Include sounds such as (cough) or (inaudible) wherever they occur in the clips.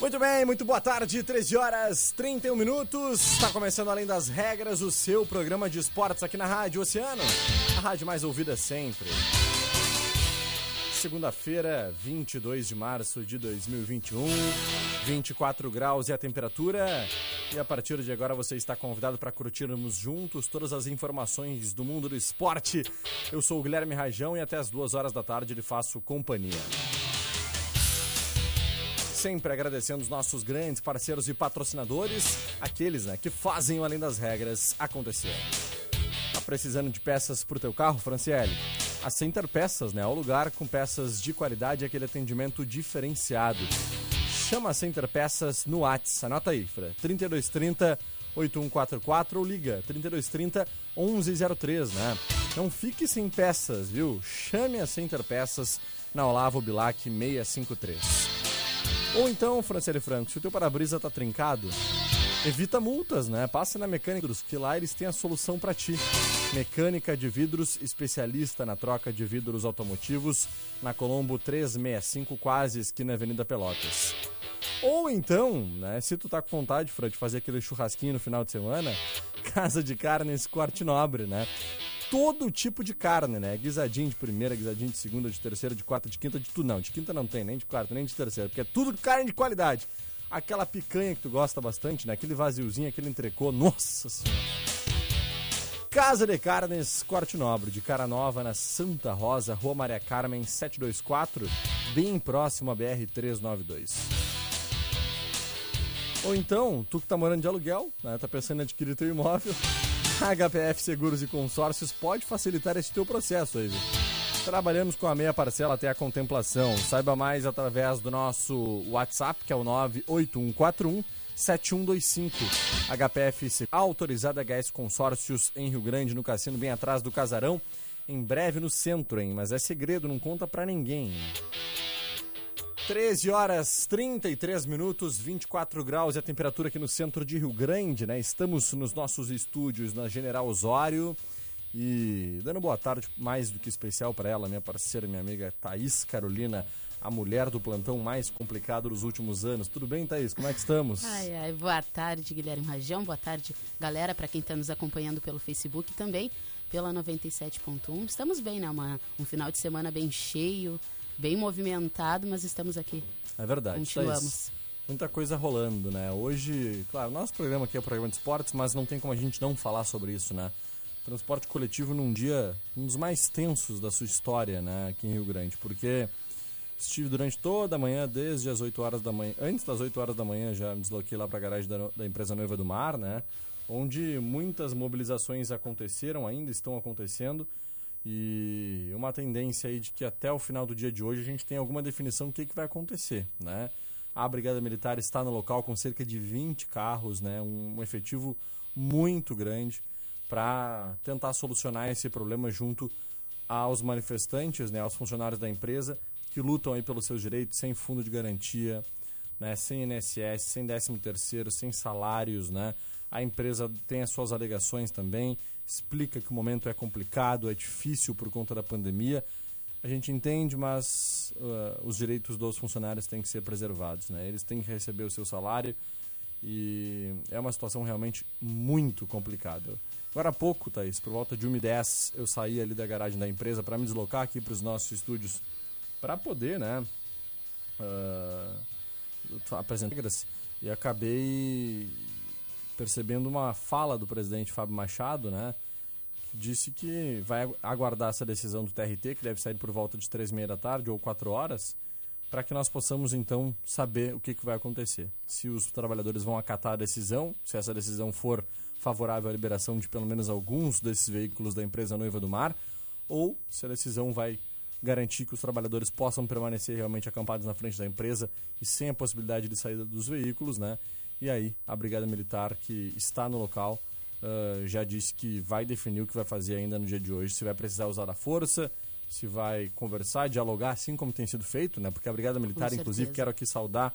Muito bem, muito boa tarde, 13 horas 31 minutos. Está começando Além das Regras, o seu programa de esportes aqui na Rádio Oceano, a rádio mais ouvida sempre. Segunda-feira, 22 de março de 2021, 24 graus e a temperatura. E a partir de agora você está convidado para curtirmos juntos todas as informações do mundo do esporte. Eu sou o Guilherme Rajão e até as duas horas da tarde lhe faço companhia sempre agradecendo os nossos grandes parceiros e patrocinadores, aqueles né, que fazem o Além das Regras acontecer. Tá precisando de peças para o teu carro, Franciele? A Center Peças, né? É o lugar com peças de qualidade e aquele atendimento diferenciado. Chama a Center Peças no WhatsApp. Anota aí, Fra. 3230 8144 ou liga 3230 1103, né? Não fique sem peças, viu? Chame a Center Peças na Olavo Bilac 653. Ou então, Franciele Franco, se o teu para-brisa tá trincado, evita multas, né? Passa na Mecânica Vidros, que lá eles têm a solução para ti. Mecânica de vidros, especialista na troca de vidros automotivos, na Colombo 365, quase esquina Avenida Pelotas. Ou então, né, se tu tá com vontade, Fran, de fazer aquele churrasquinho no final de semana, (laughs) Casa de Carnes Corte Nobre, né? Todo tipo de carne, né? Guisadinho de primeira, guisadinho de segunda, de terceira, de quarta, de quinta, de tudo. Não, de quinta não tem, nem de quarta, nem de terceira, porque é tudo carne de qualidade. Aquela picanha que tu gosta bastante, né? Aquele vaziozinho, aquele entrecô, nossa senhora. Casa de Carnes, Corte Nobre, de Cara Nova, na Santa Rosa, Rua Maria Carmen, 724, bem próximo à BR-392. Ou então, tu que tá morando de aluguel, né? Tá pensando em adquirir teu imóvel, (laughs) HPF Seguros e Consórcios pode facilitar esse teu processo viu? Trabalhamos com a meia parcela até a contemplação. Saiba mais através do nosso WhatsApp, que é o 98141 7125. HPF autorizada HS Consórcios em Rio Grande, no cassino, bem atrás do casarão. Em breve no centro, hein? Mas é segredo, não conta pra ninguém. 13 horas 33 minutos, 24 graus e a temperatura aqui no centro de Rio Grande, né? Estamos nos nossos estúdios na General Osório e dando boa tarde mais do que especial para ela, minha parceira, minha amiga Thaís Carolina, a mulher do plantão mais complicado dos últimos anos. Tudo bem, Thaís? Como é que estamos? Ai, ai, boa tarde, Guilherme Rajão. Boa tarde, galera, para quem está nos acompanhando pelo Facebook também, pela 97.1. Estamos bem, né? Uma, um final de semana bem cheio bem movimentado, mas estamos aqui. É verdade. Continuamos. muita coisa rolando, né? Hoje, claro, nosso programa aqui é o programa de esportes, mas não tem como a gente não falar sobre isso, né? transporte coletivo num dia, um dos mais tensos da sua história, né, aqui em Rio Grande, porque estive durante toda a manhã, desde as 8 horas da manhã, antes das 8 horas da manhã, já me desloquei lá para a garagem da, da empresa Noiva do Mar, né, onde muitas mobilizações aconteceram, ainda estão acontecendo, e uma tendência aí de que até o final do dia de hoje a gente tem alguma definição do que, que vai acontecer, né? A Brigada Militar está no local com cerca de 20 carros, né? um, efetivo muito grande para tentar solucionar esse problema junto aos manifestantes, né, aos funcionários da empresa que lutam aí pelos seus direitos sem fundo de garantia, né, sem INSS, sem 13 terceiro, sem salários, né? A empresa tem as suas alegações também, explica que o momento é complicado, é difícil por conta da pandemia. A gente entende, mas uh, os direitos dos funcionários têm que ser preservados, né? Eles têm que receber o seu salário e é uma situação realmente muito complicada. Agora há pouco, Thaís, por volta de 1h10, eu saí ali da garagem da empresa para me deslocar aqui para os nossos estúdios para poder, né, uh, apresentar e acabei percebendo uma fala do presidente Fábio Machado, né, disse que vai aguardar essa decisão do TRT, que deve sair por volta de três e meia da tarde ou quatro horas, para que nós possamos então saber o que, que vai acontecer. Se os trabalhadores vão acatar a decisão, se essa decisão for favorável à liberação de pelo menos alguns desses veículos da empresa Noiva do Mar, ou se a decisão vai garantir que os trabalhadores possam permanecer realmente acampados na frente da empresa e sem a possibilidade de saída dos veículos, né? E aí a Brigada Militar que está no local uh, já disse que vai definir o que vai fazer ainda no dia de hoje, se vai precisar usar a força, se vai conversar, dialogar, assim como tem sido feito, né? Porque a Brigada Militar, inclusive, quero aqui saudar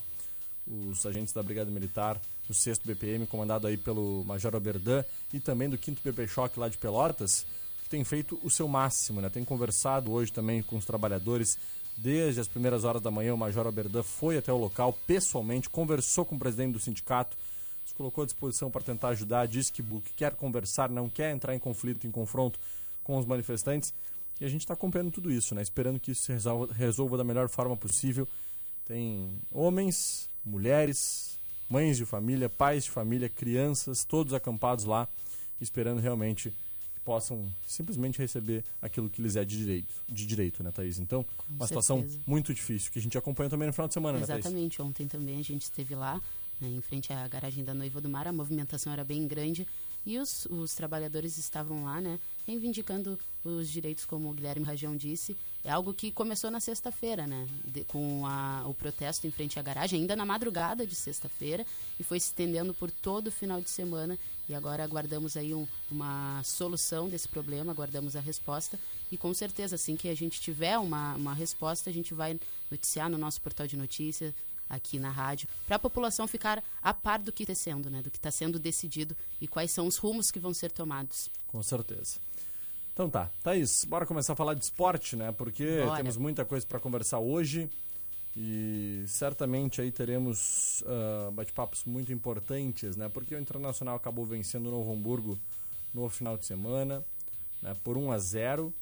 os agentes da Brigada Militar do 6 BPM, comandado aí pelo Major Oberdan, e também do 5 BP Choque lá de Pelotas, que tem feito o seu máximo, né? Tem conversado hoje também com os trabalhadores. Desde as primeiras horas da manhã, o Major Oberdan foi até o local pessoalmente, conversou com o presidente do sindicato, se colocou à disposição para tentar ajudar, disse que, que quer conversar, não quer entrar em conflito, em confronto com os manifestantes. E a gente está acompanhando tudo isso, né? Esperando que isso se resolva, resolva da melhor forma possível. Tem homens, mulheres, mães de família, pais de família, crianças, todos acampados lá, esperando realmente possam simplesmente receber aquilo que lhes é de direito, de direito, né, Thaís? Então, Com uma certeza. situação muito difícil, que a gente acompanha também no final de semana, Exatamente. né, Exatamente, ontem também a gente esteve lá, né, em frente à garagem da Noiva do Mar, a movimentação era bem grande e os, os trabalhadores estavam lá, né, reivindicando os direitos, como o Guilherme Rajão disse. É algo que começou na sexta-feira, né? De, com a, o protesto em frente à garagem, ainda na madrugada de sexta-feira, e foi se estendendo por todo o final de semana. E agora aguardamos aí um, uma solução desse problema, aguardamos a resposta. E com certeza, assim que a gente tiver uma, uma resposta, a gente vai noticiar no nosso portal de notícias, aqui na rádio, para a população ficar a par do que está sendo, né? Do que está sendo decidido e quais são os rumos que vão ser tomados. Com certeza. Então tá, Thaís, bora começar a falar de esporte, né? Porque bora. temos muita coisa para conversar hoje e certamente aí teremos uh, bate-papos muito importantes, né? Porque o Internacional acabou vencendo o Novo Hamburgo no final de semana, né? Por 1 a 0,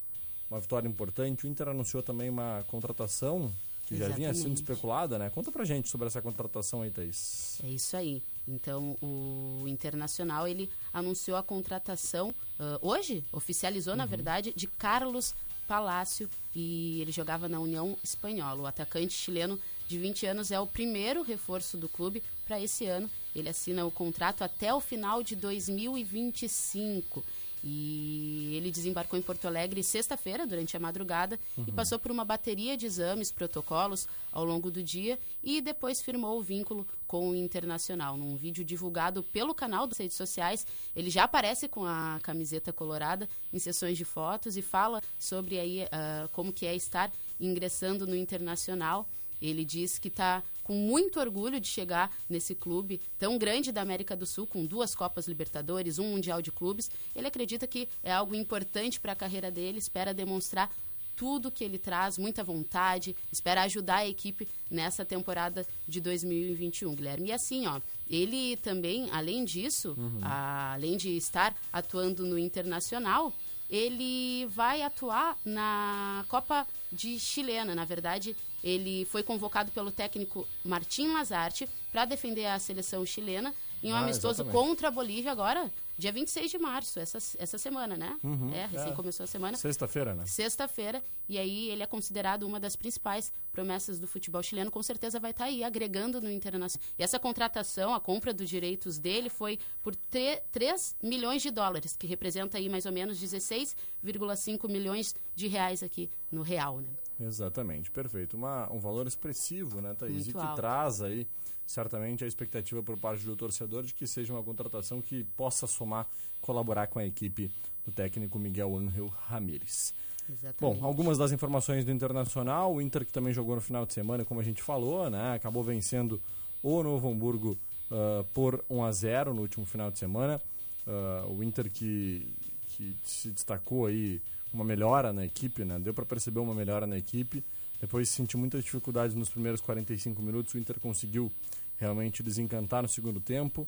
uma vitória importante. O Inter anunciou também uma contratação que Exatamente. já vinha sendo especulada, né? Conta pra gente sobre essa contratação aí, Thaís. É isso aí. Então, o Internacional ele anunciou a contratação uh, hoje, oficializou, uhum. na verdade, de Carlos Palácio e ele jogava na União Espanhola. O atacante chileno de 20 anos é o primeiro reforço do clube para esse ano. Ele assina o contrato até o final de 2025. E ele desembarcou em Porto Alegre sexta-feira, durante a madrugada, uhum. e passou por uma bateria de exames, protocolos ao longo do dia e depois firmou o vínculo com o Internacional. Num vídeo divulgado pelo canal das redes sociais, ele já aparece com a camiseta colorada em sessões de fotos e fala sobre aí, uh, como que é estar ingressando no Internacional. Ele diz que está com muito orgulho de chegar nesse clube tão grande da América do Sul, com duas Copas Libertadores, um Mundial de Clubes. Ele acredita que é algo importante para a carreira dele, espera demonstrar tudo que ele traz, muita vontade, espera ajudar a equipe nessa temporada de 2021, Guilherme. E assim, ó, ele também, além disso, uhum. a, além de estar atuando no internacional, ele vai atuar na Copa de Chilena. Na verdade, ele foi convocado pelo técnico Martim Lazarte para defender a seleção chilena em um ah, amistoso exatamente. contra a Bolívia agora, dia 26 de março, essa, essa semana, né? Uhum, é, recém é. começou a semana. Sexta-feira, né? Sexta-feira. E aí ele é considerado uma das principais promessas do futebol chileno. Com certeza vai estar tá aí agregando no internacional. E essa contratação, a compra dos direitos dele foi por 3 milhões de dólares, que representa aí mais ou menos 16,5 milhões de reais aqui no real, né? Exatamente, perfeito. Uma, um valor expressivo, né, Thaís? Muito e que alto. traz aí certamente a expectativa por parte do torcedor de que seja uma contratação que possa somar, colaborar com a equipe do técnico Miguel Ángel Ramírez. Exatamente. Bom, algumas das informações do Internacional, o Inter que também jogou no final de semana, como a gente falou, né, acabou vencendo o Novo Hamburgo uh, por 1 a 0 no último final de semana. Uh, o Inter que, que se destacou aí uma melhora na equipe, né? Deu para perceber uma melhora na equipe. Depois sentiu muitas dificuldades nos primeiros 45 minutos. O Inter conseguiu realmente desencantar no segundo tempo.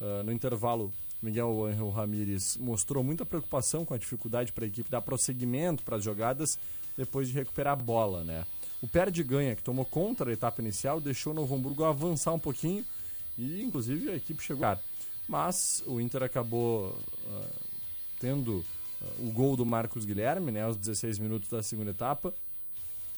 Uh, no intervalo, Miguel Angel Ramírez mostrou muita preocupação com a dificuldade para a equipe dar prosseguimento para as jogadas depois de recuperar a bola. Né? O perde-ganha, que tomou conta da etapa inicial, deixou o Novo Hamburgo avançar um pouquinho e, inclusive, a equipe chegou. Mas o Inter acabou uh, tendo o gol do Marcos Guilherme né, aos 16 minutos da segunda etapa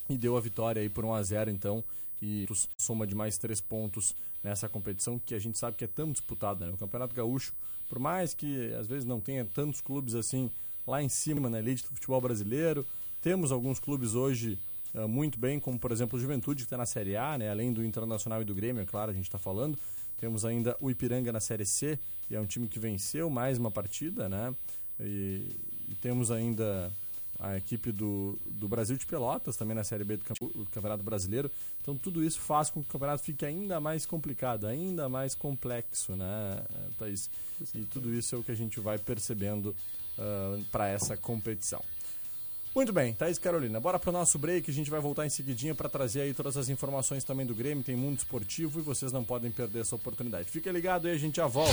e deu a vitória aí por 1 a 0 então e soma de mais três pontos nessa competição que a gente sabe que é tão disputada. Né? O Campeonato Gaúcho, por mais que às vezes não tenha tantos clubes assim lá em cima na elite do futebol brasileiro, temos alguns clubes hoje uh, muito bem, como por exemplo o Juventude que está na Série A, né? além do Internacional e do Grêmio, é claro, a gente está falando. Temos ainda o Ipiranga na Série C, e é um time que venceu mais uma partida, né? E, e temos ainda a equipe do, do Brasil de Pelotas, também na Série B do Campeonato Brasileiro. Então tudo isso faz com que o campeonato fique ainda mais complicado, ainda mais complexo, né, Thaís? E tudo isso é o que a gente vai percebendo uh, para essa competição. Muito bem, Thaís Carolina, bora para o nosso break, a gente vai voltar em seguidinha para trazer aí todas as informações também do Grêmio, tem mundo esportivo e vocês não podem perder essa oportunidade. Fica ligado aí, a gente já volta.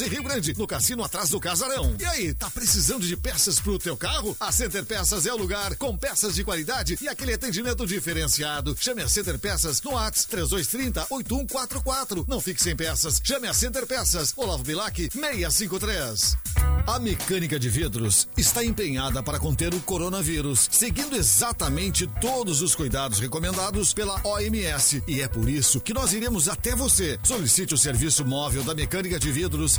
em Rio Grande, no cassino atrás do Casarão. E aí, tá precisando de peças pro teu carro? A Center Peças é o lugar, com peças de qualidade e aquele atendimento diferenciado. Chame a Center Peças no WhatsApp 3230 8144. Não fique sem peças. Chame a Center Peças. Olavo Bilac 653. A mecânica de vidros está empenhada para conter o coronavírus, seguindo exatamente todos os cuidados recomendados pela OMS. E é por isso que nós iremos até você. Solicite o serviço móvel da mecânica de vidros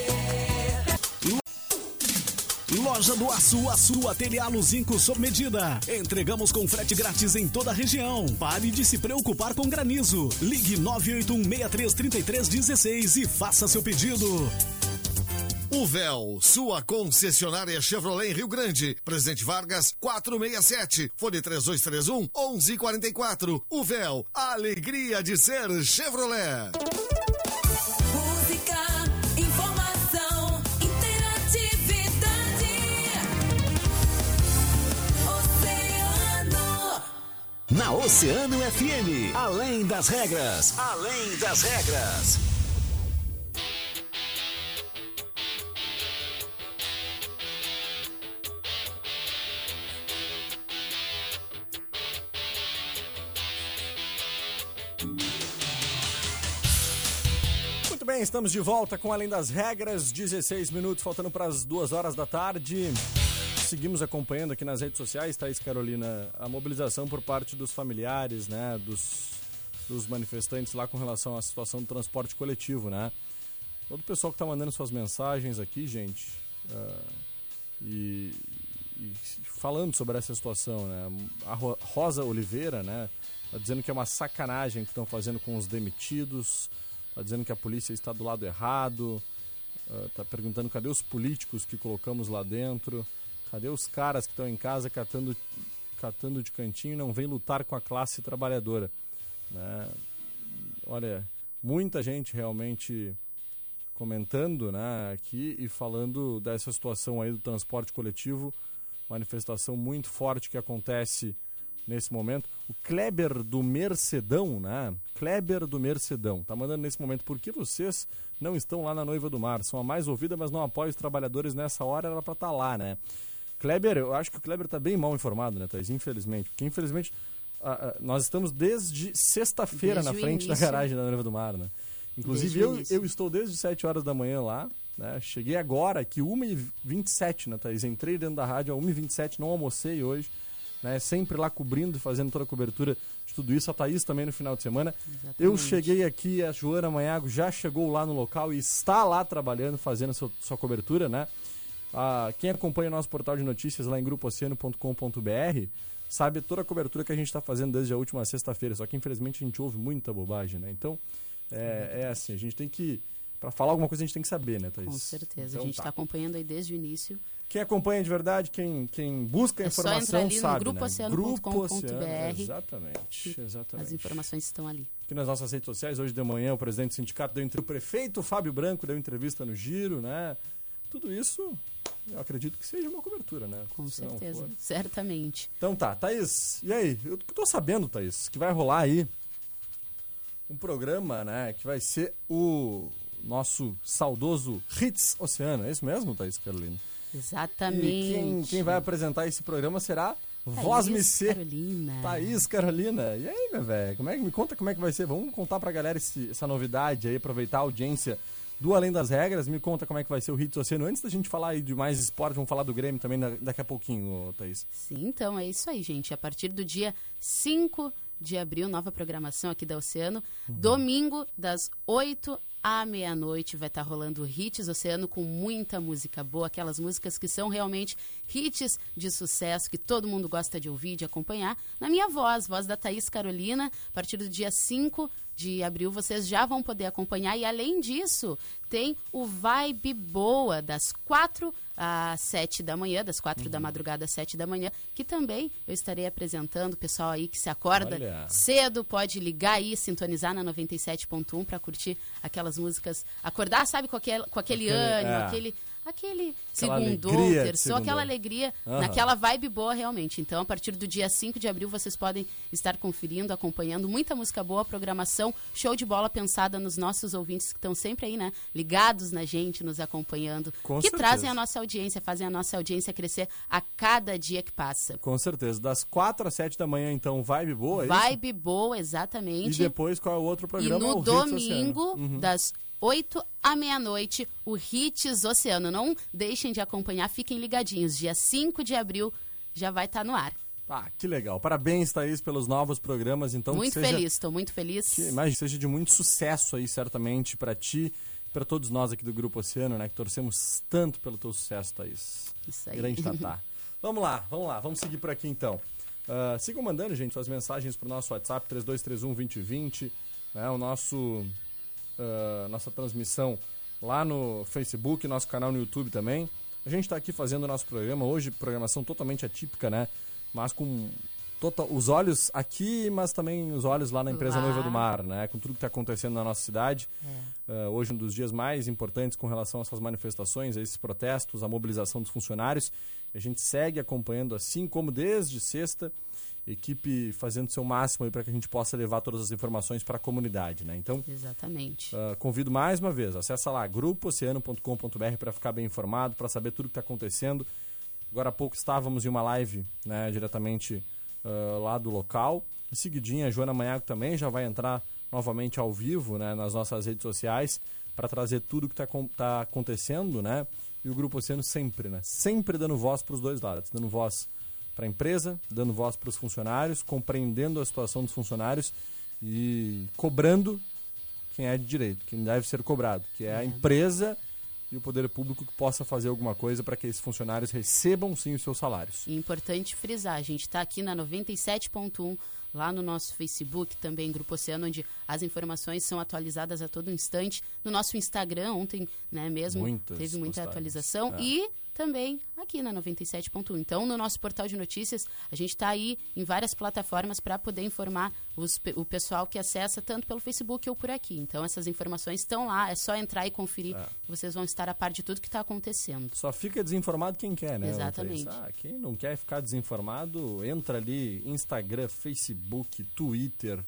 Loja do Açu, Açu Ateliê Luzinco sob medida. Entregamos com frete grátis em toda a região. Pare de se preocupar com granizo. Ligue 981-633316 e faça seu pedido. O Véu, sua concessionária Chevrolet em Rio Grande. Presidente Vargas, 467. Fone 3231 1144. O Véu, alegria de ser Chevrolet. Na Oceano FM, além das regras, além das regras. Muito bem, estamos de volta com Além das Regras, 16 minutos faltando para as duas horas da tarde. Seguimos acompanhando aqui nas redes sociais, Thaís Carolina, a mobilização por parte dos familiares, né, dos, dos manifestantes lá com relação à situação do transporte coletivo, né? Todo o pessoal que está mandando suas mensagens aqui, gente, uh, e, e, falando sobre essa situação, né? A Rosa Oliveira, né, tá dizendo que é uma sacanagem que estão fazendo com os demitidos, Tá dizendo que a polícia está do lado errado. Uh, tá perguntando cadê os políticos que colocamos lá dentro. Cadê os caras que estão em casa catando, catando de cantinho e não vem lutar com a classe trabalhadora. Né? Olha, muita gente realmente comentando né, aqui e falando dessa situação aí do transporte coletivo. Manifestação muito forte que acontece nesse momento. O Kleber do Mercedão, né? Kleber do Mercedão, tá mandando nesse momento, por que vocês não estão lá na Noiva do Mar? São a mais ouvida, mas não apoiam os trabalhadores nessa hora, era para estar tá lá, né? Kleber, eu acho que o Kleber tá bem mal informado, né, Thais? Infelizmente. Porque, infelizmente, nós estamos desde sexta-feira na frente da garagem da Noiva do Mar, né? Inclusive, eu, eu estou desde 7 horas da manhã lá, né? Cheguei agora aqui, 1h27, né, Thaís? Entrei dentro da rádio a 1h27, não almocei hoje né? Sempre lá cobrindo e fazendo toda a cobertura de tudo isso. A Thaís também no final de semana. Exatamente. Eu cheguei aqui, a Joana Manhago já chegou lá no local e está lá trabalhando, fazendo sua, sua cobertura, né? Ah, quem acompanha o nosso portal de notícias lá em grupooceano.com.br sabe toda a cobertura que a gente está fazendo desde a última sexta-feira. Só que infelizmente a gente ouve muita bobagem, né? Então, é, é assim, a gente tem que. Para falar alguma coisa a gente tem que saber, né, Thaís? Com certeza. Então, a gente está tá acompanhando aí desde o início quem acompanha de verdade, quem, quem busca a informação é só entrar ali sabe, no grupooceano.com.br. Né? Exatamente, exatamente. As informações estão ali. Aqui nas nossas redes sociais, hoje de manhã, o presidente do sindicato deu entrevista, o prefeito Fábio Branco deu entrevista no Giro, né? Tudo isso, eu acredito que seja uma cobertura, né? Com Se certeza, certamente. Então tá, Thaís, e aí? Eu tô sabendo, Thaís, que vai rolar aí um programa, né? Que vai ser o nosso saudoso Hits Oceano. É isso mesmo, Thaís Carolina? Exatamente. E quem, quem vai apresentar esse programa será Voz Ser. Carolina. Thaís Carolina. E aí, meu velho? Como é que me conta como é que vai ser? Vamos contar pra galera esse, essa novidade aí, aproveitar a audiência do Além das Regras. Me conta como é que vai ser o Hits Oceano. Antes da gente falar de mais esporte, vamos falar do Grêmio também daqui a pouquinho, Thaís. Sim, então é isso aí, gente. A partir do dia 5 de abril, nova programação aqui da Oceano. Uhum. Domingo, das 8 à meia-noite vai estar tá rolando Hits Oceano com muita música boa, aquelas músicas que são realmente hits de sucesso, que todo mundo gosta de ouvir, de acompanhar. Na minha voz, voz da Thaís Carolina, a partir do dia 5 de abril vocês já vão poder acompanhar. E além disso, tem o Vibe Boa, das 4 às 7 da manhã, das 4 uhum. da madrugada às 7 da manhã, que também eu estarei apresentando. O pessoal aí que se acorda Olha. cedo pode ligar aí, sintonizar na 97.1 para curtir aquelas músicas. Acordar, sabe, com aquele, com aquele, aquele ânimo, é. aquele aquele segundo terçou, aquela alegria, uhum. naquela vibe boa realmente. Então, a partir do dia 5 de abril, vocês podem estar conferindo, acompanhando muita música boa, programação, show de bola pensada nos nossos ouvintes que estão sempre aí, né? Ligados na gente, nos acompanhando, Com que certeza. trazem a nossa audiência, fazem a nossa audiência crescer a cada dia que passa. Com certeza. Das 4 às 7 da manhã, então, vibe boa, é Vibe isso? boa, exatamente. E depois, qual é o outro programa? E no domingo, uhum. das 8 à meia-noite, o Hits Oceano. Não deixem de acompanhar, fiquem ligadinhos. Dia 5 de abril já vai estar tá no ar. Ah, que legal. Parabéns, Thaís, pelos novos programas. Então, muito seja, feliz, estou muito feliz. Que, imagine, seja de muito sucesso aí, certamente, para ti para todos nós aqui do Grupo Oceano, né? Que torcemos tanto pelo teu sucesso, Thaís. Isso aí. Grande Tatá. (laughs) vamos lá, vamos lá. Vamos seguir por aqui, então. Uh, sigam mandando, gente, suas mensagens para o nosso WhatsApp, 3231 2020. Né? O nosso uh, nossa transmissão lá no Facebook, nosso canal no YouTube também. A gente está aqui fazendo o nosso programa, hoje programação totalmente atípica, né? Mas com total, os olhos aqui, mas também os olhos lá na empresa lá. Noiva do Mar, né? Com tudo que está acontecendo na nossa cidade. É. Uh, hoje um dos dias mais importantes com relação a essas manifestações, a esses protestos, a mobilização dos funcionários. A gente segue acompanhando assim como desde sexta equipe fazendo seu máximo para que a gente possa levar todas as informações para a comunidade, né? Então, exatamente. Uh, convido mais uma vez, acessa lá grupooceano.com.br para ficar bem informado, para saber tudo o que está acontecendo. Agora há pouco estávamos em uma live, né, diretamente uh, lá do local, Em seguidinha, a Joana Manhago também já vai entrar novamente ao vivo né, nas nossas redes sociais para trazer tudo que está tá acontecendo, né? E o Grupo Oceano sempre, né? Sempre dando voz para os dois lados, dando voz para a empresa, dando voz para os funcionários, compreendendo a situação dos funcionários e cobrando quem é de direito, quem deve ser cobrado, que é a empresa e o poder público que possa fazer alguma coisa para que esses funcionários recebam sim os seus salários. E importante frisar, a gente está aqui na 97.1 lá no nosso Facebook, também Grupo Oceano, onde as informações são atualizadas a todo instante. No nosso Instagram, ontem né, mesmo, Muitas teve muita postagens, atualização. é. E também aqui na 97.1. Então, no nosso portal de notícias, a gente está aí em várias plataformas para poder informar os o pessoal que acessa tanto pelo Facebook ou por aqui. Então, essas informações estão lá, é só entrar e conferir. É. Vocês vão estar a par de tudo que está acontecendo. Só fica desinformado quem quer, né? Exatamente. Ah, quem não quer ficar desinformado, entra ali, Instagram, Facebook, Twitter,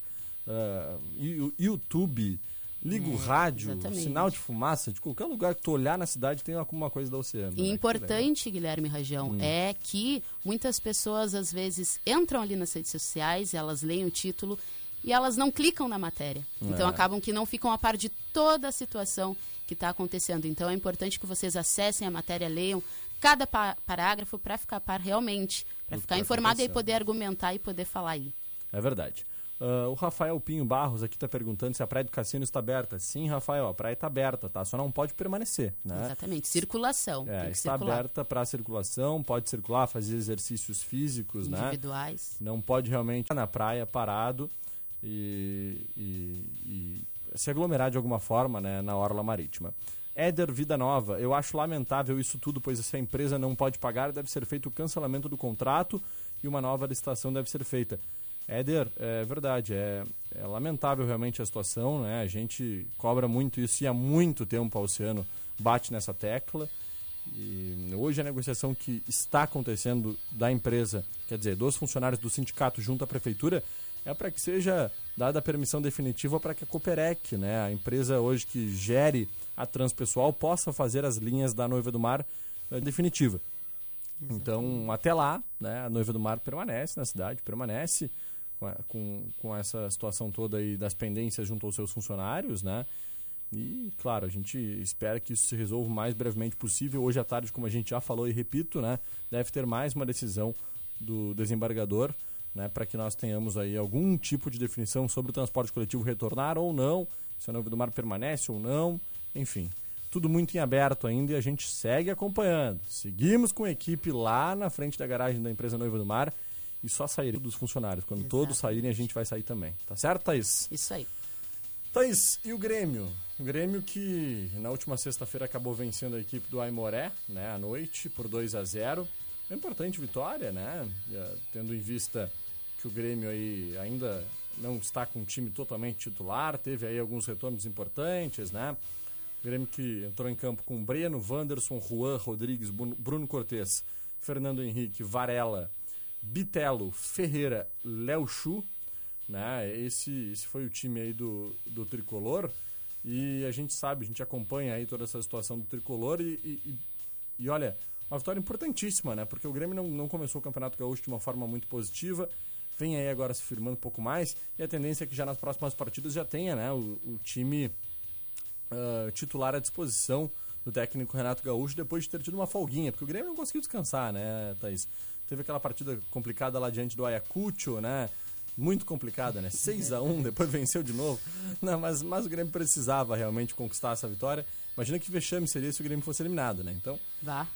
Yu- YouTube, liga o É, rádio, exatamente. sinal de fumaça, de qualquer lugar que tu olhar na cidade tem alguma coisa da Oceano. E né? importante, Guilherme Rajão, Hum. é que muitas pessoas às vezes entram ali nas redes sociais, elas leem o título e elas não clicam na matéria. Então É. acabam que não ficam a par de toda a situação que está acontecendo. Então é importante que vocês acessem a matéria, leiam cada pa- parágrafo para ficar a par realmente, para ficar tá informado e poder argumentar e poder falar aí. É verdade. Ah, o Rafael Pinho Barros aqui está perguntando se a praia do Cassino está aberta. Sim, Rafael, a praia está aberta, tá? Só não pode permanecer, né? Exatamente. Circulação. É, está circular. aberta para circulação, pode circular, fazer exercícios físicos, né? Individuais. Não pode realmente estar na praia parado e, e- e se aglomerar de alguma forma né, na orla marítima. Éder Vida Nova, eu acho lamentável isso tudo, pois se a empresa não pode pagar, deve ser feito o cancelamento do contrato e uma nova licitação deve ser feita. Éder, é verdade, é, é lamentável realmente a situação, né? A gente cobra muito isso e há muito tempo a Oceano bate nessa tecla. E hoje a negociação que está acontecendo da empresa, quer dizer, dos funcionários do sindicato junto à prefeitura, é para que seja dada a permissão definitiva para que a Coperec, né, a empresa hoje que gere a Transpessoal, possa fazer as linhas da Noiva do Mar eh, definitiva. Então, até lá, né, a Noiva do Mar permanece na cidade, permanece com, com essa situação toda aí das pendências junto aos seus funcionários, né? E, claro, a gente espera que isso se resolva o mais brevemente possível. Hoje à tarde, como a gente já falou e repito, né, deve ter mais uma decisão do desembargador, né, para que nós tenhamos aí algum tipo de definição sobre o transporte coletivo retornar ou não, se a Noiva do Mar permanece ou não, enfim. Tudo muito em aberto ainda e a gente segue acompanhando. Seguimos com a equipe lá na frente da garagem da empresa Noiva do Mar e só sair dos funcionários. Quando todos saírem, a gente vai sair também. Tá certo, Thaís? Isso aí. Thaís, e o Grêmio? O Grêmio que na última sexta-feira acabou vencendo a equipe do Aimoré, né, à noite, por 2 a 0 Uma importante vitória, né? eh, Tendo em vista que o Grêmio aí ainda não está com um time totalmente titular, teve aí alguns retornos importantes, né? O Grêmio que entrou em campo com Breno, Wanderson, Juan, Rodrigues, Bruno- Bruno Cortes, Fernando Henrique, Varela, Bitelo, Ferreira, Léo Chu, né? Esse, esse foi o time aí do, do Tricolor e a gente sabe, a gente acompanha aí toda essa situação do Tricolor e, e, e- olha, uma vitória importantíssima, né? Porque o Grêmio não, não começou o Campeonato Gaúcho de uma forma muito positiva, vem aí agora se firmando um pouco mais e a tendência é que já nas próximas partidas já tenha, né? O, o time ah, titular à disposição do técnico Renato Gaúcho depois de ter tido uma folguinha, porque o Grêmio não conseguiu descansar, né, Thaís? Teve aquela partida complicada lá diante do Ayacucho, né? Muito complicada, né? 6 a 1 (laughs) depois venceu de novo. Não, mas, mas o Grêmio precisava realmente conquistar essa vitória. Imagina que vexame seria se o Grêmio fosse eliminado, né? Então,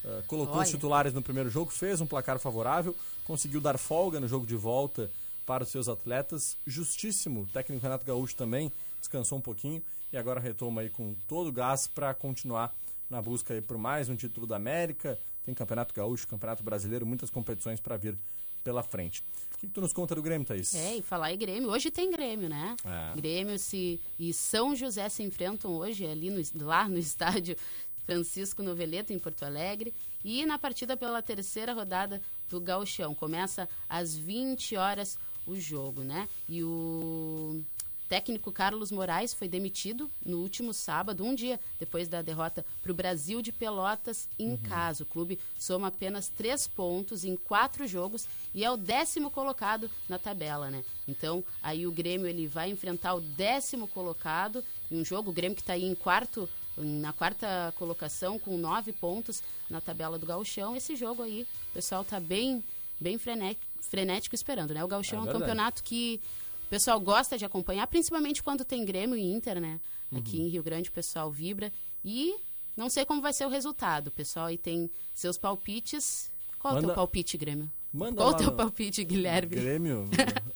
ah, colocou Olha. os titulares no primeiro jogo, fez um placar favorável, conseguiu dar folga no jogo de volta para os seus atletas. Justíssimo, o técnico Renato Gaúcho também descansou um pouquinho e agora retoma aí com todo o gás para continuar na busca aí por mais um título da América. Tem Campeonato Gaúcho, Campeonato Brasileiro, muitas competições para vir pela frente. O que, que tu nos conta do Grêmio, Thaís? É, e falar em Grêmio. Hoje tem Grêmio, né? É. Grêmio se, e São José se enfrentam hoje ali no, lá no (laughs) estádio Francisco Noveleto, em Porto Alegre. E na partida pela terceira rodada do Gauchão. Começa às 20 horas o jogo, né? E o técnico Carlos Moraes foi demitido no último sábado, um dia depois da derrota para o Brasil de Pelotas em casa. O clube soma apenas três pontos em quatro jogos e é o décimo colocado na tabela, né? Então, aí o Grêmio ele vai enfrentar o décimo colocado em um jogo, o Grêmio que está aí em quarto na quarta colocação com nove pontos na tabela do Gauchão. Esse jogo aí, o pessoal tá bem, bem frenético, frenético esperando, né? O Gauchão é, é um campeonato que o pessoal gosta de acompanhar, principalmente quando tem Grêmio e Inter, né? Aqui uhum. em Rio Grande o pessoal vibra e não sei como vai ser o resultado. O pessoal aí tem seus palpites. Qual Manda... o teu palpite, Grêmio? Manda Qual o teu palpite, Guilherme? Grêmio,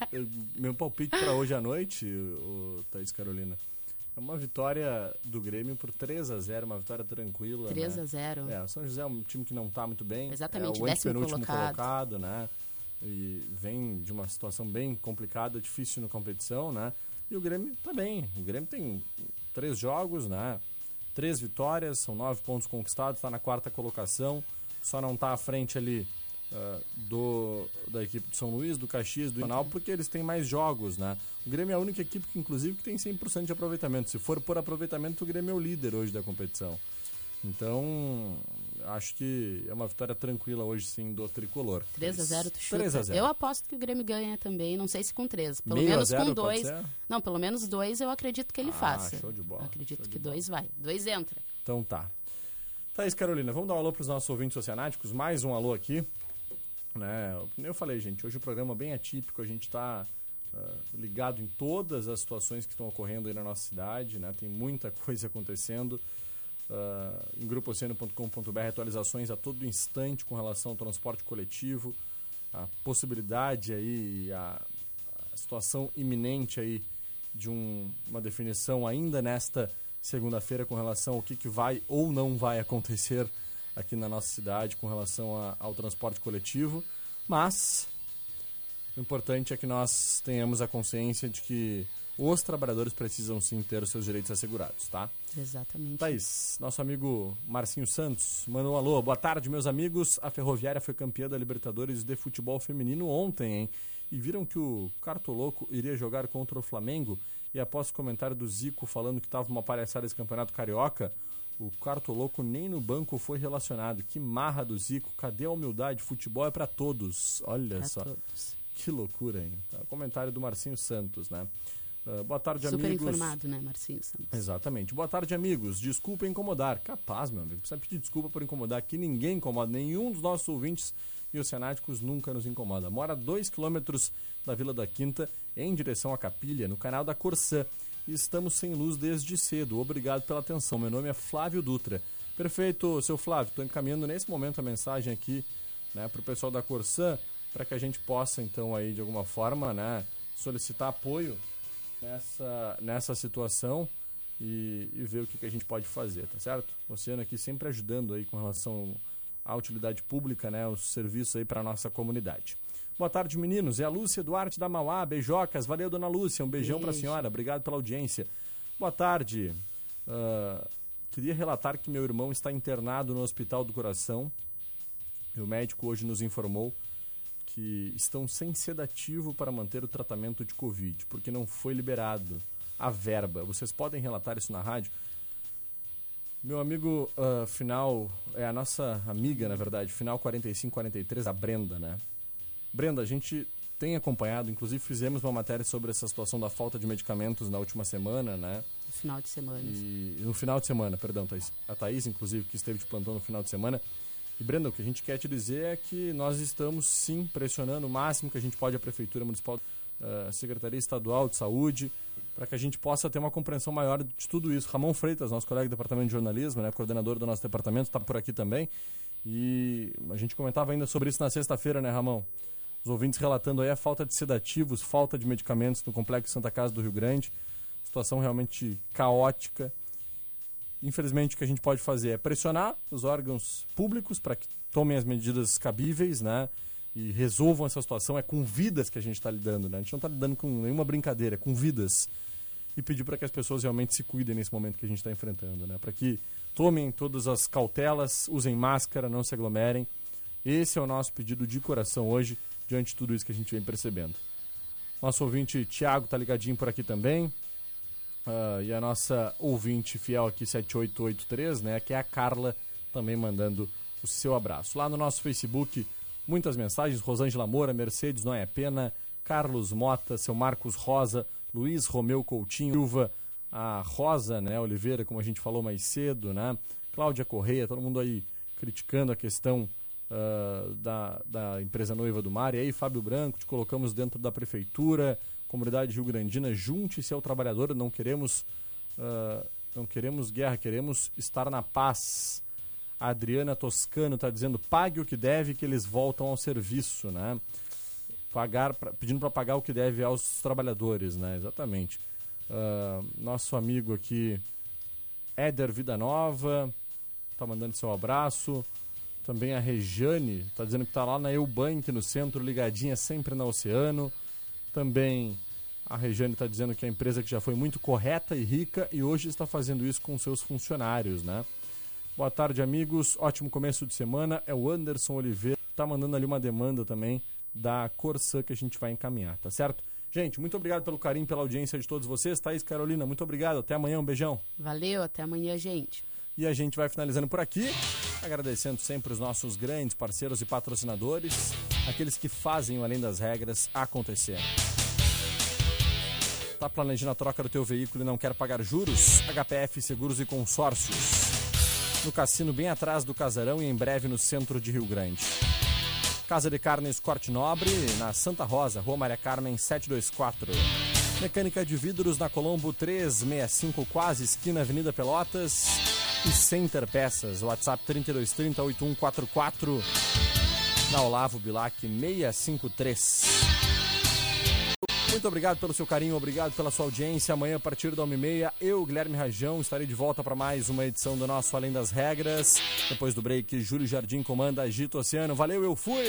(laughs) meu palpite para hoje à noite, o Thaís Carolina. É uma vitória do Grêmio por 3 a 0 uma vitória tranquila. 3 né? a 0 É, o São José é um time que não está muito bem. Exatamente, é o décimo colocado. colocado, né? E vem de uma situação bem complicada, difícil na competição, né? E o Grêmio tá bem. O Grêmio tem três jogos, né? Três vitórias, são nove pontos conquistados, está na quarta colocação. Só não está à frente ali uh, do, da equipe do São Luís, do Caxias, do Nacional, porque eles têm mais jogos, né? O Grêmio é a única equipe que, inclusive, que tem 100% de aproveitamento. Se for por aproveitamento, o Grêmio é o líder hoje da competição. Então, acho que é uma vitória tranquila hoje, sim, do tricolor. 3 a 0 tu chuta. 3 a 0 Eu aposto que o Grêmio ganha também, não sei se com 3. Pelo Meio menos zero, com pode 2. ser? Não, pelo menos 2 eu acredito que ele Ah, faça. show de bola, Acredito show de que bola. 2 vai. 2 entra. Então tá. Thaís Carolina, vamos dar um alô para os nossos ouvintes oceanáticos. Mais um alô aqui. Né? Eu falei, gente, hoje o programa é bem atípico. A gente está ligado em todas as situações que estão ocorrendo aí na nossa cidade. Né? Tem muita (laughs) coisa acontecendo. Uh, em grupooceano.com.br atualizações a todo instante com relação ao transporte coletivo, a possibilidade aí, a, a situação iminente aí de um, uma definição ainda nesta segunda-feira com relação ao que, que vai ou não vai acontecer aqui na nossa cidade com relação a, ao transporte coletivo, mas o importante é que nós tenhamos a consciência de que os trabalhadores precisam sim ter os seus direitos assegurados, tá? Exatamente. Thaís, nosso amigo Marcinho Santos mandou um alô. Boa tarde, meus amigos. A Ferroviária foi campeã da Libertadores de futebol feminino ontem, hein? E viram que o Cartoloco iria jogar contra o Flamengo? E após o comentário do Zico falando que estava uma palhaçada esse campeonato carioca, o Cartoloco nem no banco foi relacionado. Que marra do Zico. Cadê a humildade? Futebol é para todos. Olha Pra só. todos. Que loucura, hein? Tá, comentário do Marcinho Santos, né? Uh, boa tarde, Super amigos. informado, né, Marcinho Santos? Exatamente. Boa tarde, amigos. Desculpa incomodar. Capaz, meu amigo. Precisa pedir desculpa por incomodar. Aqui ninguém incomoda. Nenhum dos nossos ouvintes e oceanáticos nunca nos incomoda. Mora a dois quilômetros da Vila da Quinta, em direção à Capilha, no canal da Corsã. E estamos sem luz desde cedo. Obrigado pela atenção. Meu nome é Flávio Dutra. Perfeito, seu Flávio. Estou encaminhando nesse momento a mensagem aqui né, para o pessoal da Corsã, para que a gente possa, então, aí, de alguma forma, né, solicitar apoio nessa, nessa situação e, e ver o que, que a gente pode fazer, tá certo? O Oceano aqui sempre ajudando aí com relação à utilidade pública, né, os serviços aí para nossa comunidade. Boa tarde, meninos. É a Lúcia Duarte da Mauá, beijocas. Valeu, dona Lúcia. Um beijão para a senhora. Obrigado pela audiência. Boa tarde. Ah, queria relatar que meu irmão está internado no Hospital do Coração. E o médico hoje nos informou que estão sem sedativo para manter o tratamento de Covid, porque não foi liberado a verba. Vocês podem relatar isso na rádio? Meu amigo ah, final, é a nossa amiga, na verdade, final 4543, a Brenda, né? Brenda, a gente tem acompanhado, inclusive fizemos uma matéria sobre essa situação da falta de medicamentos na última semana, né? No final de semana. E no final de semana, perdão, Thaís. A Thaís, inclusive, que esteve de plantão no final de semana. E, Brenda, o que a gente quer te dizer é que nós estamos, sim, pressionando o máximo que a gente pode a Prefeitura Municipal, eh, a Secretaria Estadual de Saúde, para que a gente possa ter uma compreensão maior de tudo isso. Ramon Freitas, nosso colega do Departamento de Jornalismo, né, coordenador do nosso departamento, está por aqui também. E a gente comentava ainda sobre isso na sexta-feira, né, Ramon? Os ouvintes relatando aí a falta de sedativos, falta de medicamentos no Complexo Santa Casa do Rio Grande. Situação realmente caótica. Infelizmente, o que a gente pode fazer é pressionar os órgãos públicos para que tomem as medidas cabíveis, né? E resolvam essa situação. É com vidas que a gente está lidando, né? A gente não está lidando com nenhuma brincadeira, é com vidas. E pedir para que as pessoas realmente se cuidem nesse momento que a gente está enfrentando, né? Para que tomem todas as cautelas, usem máscara, não se aglomerem. Esse é o nosso pedido de coração hoje, diante de tudo isso que a gente vem percebendo. Nosso ouvinte Tiago tá ligadinho por aqui também. Uh, e a nossa ouvinte fiel aqui, 7883, né? Que é a Carla, também mandando o seu abraço. Lá no nosso Facebook, muitas mensagens. Rosângela Moura, Mercedes Não é Pena, Carlos Mota, seu Marcos Rosa, Luiz Romeu Coutinho, Silva, a Rosa, né? Oliveira, como a gente falou mais cedo, né? Cláudia Correia, todo mundo aí criticando a questão uh, da, da empresa Noiva do Mar. E aí, Fábio Branco, te colocamos dentro da prefeitura comunidade rio-grandina, junte-se ao trabalhador, não queremos, uh, não queremos guerra, queremos estar na paz. A Adriana Toscano está dizendo, pague o que deve que eles voltam ao serviço, né? Pagar, pra, pedindo para pagar o que deve aos trabalhadores, né? Exatamente. Uh, nosso amigo aqui, Éder Vida Nova, está mandando seu abraço. Também a Rejane está dizendo que está lá na Eubank, no centro, ligadinha sempre na Oceano. Também a Regiane está dizendo que é a empresa que já foi muito correta e rica e hoje está fazendo isso com seus funcionários, né? Boa tarde, amigos. Ótimo começo de semana. É o Anderson Oliveira. Está mandando ali uma demanda também da Corsã que a gente vai encaminhar, tá certo? Gente, muito obrigado pelo carinho, pela audiência de todos vocês. Thaís Carolina, muito obrigado. Até amanhã, um beijão. Valeu, até amanhã, gente. E a gente vai finalizando por aqui, agradecendo sempre os nossos grandes parceiros e patrocinadores, aqueles que fazem o Além das Regras acontecer. Está planejando a troca do teu veículo e não quer pagar juros? HPF Seguros e Consórcios. No cassino bem atrás do casarão e em breve no centro de Rio Grande. Casa de Carnes Corte Nobre, na Santa Rosa, Rua Maria Carmen 724. Mecânica de vidros na Colombo 365, quase esquina Avenida Pelotas. E Center Peças, WhatsApp 3230 8144. Na Olavo Bilac 653. Muito obrigado pelo seu carinho, obrigado pela sua audiência. Amanhã, a partir da 1h30, eu, Guilherme Rajão, estarei de volta para mais uma edição do nosso Além das Regras. Depois do break, Júlio Jardim comanda Agito Oceano. Valeu, eu fui!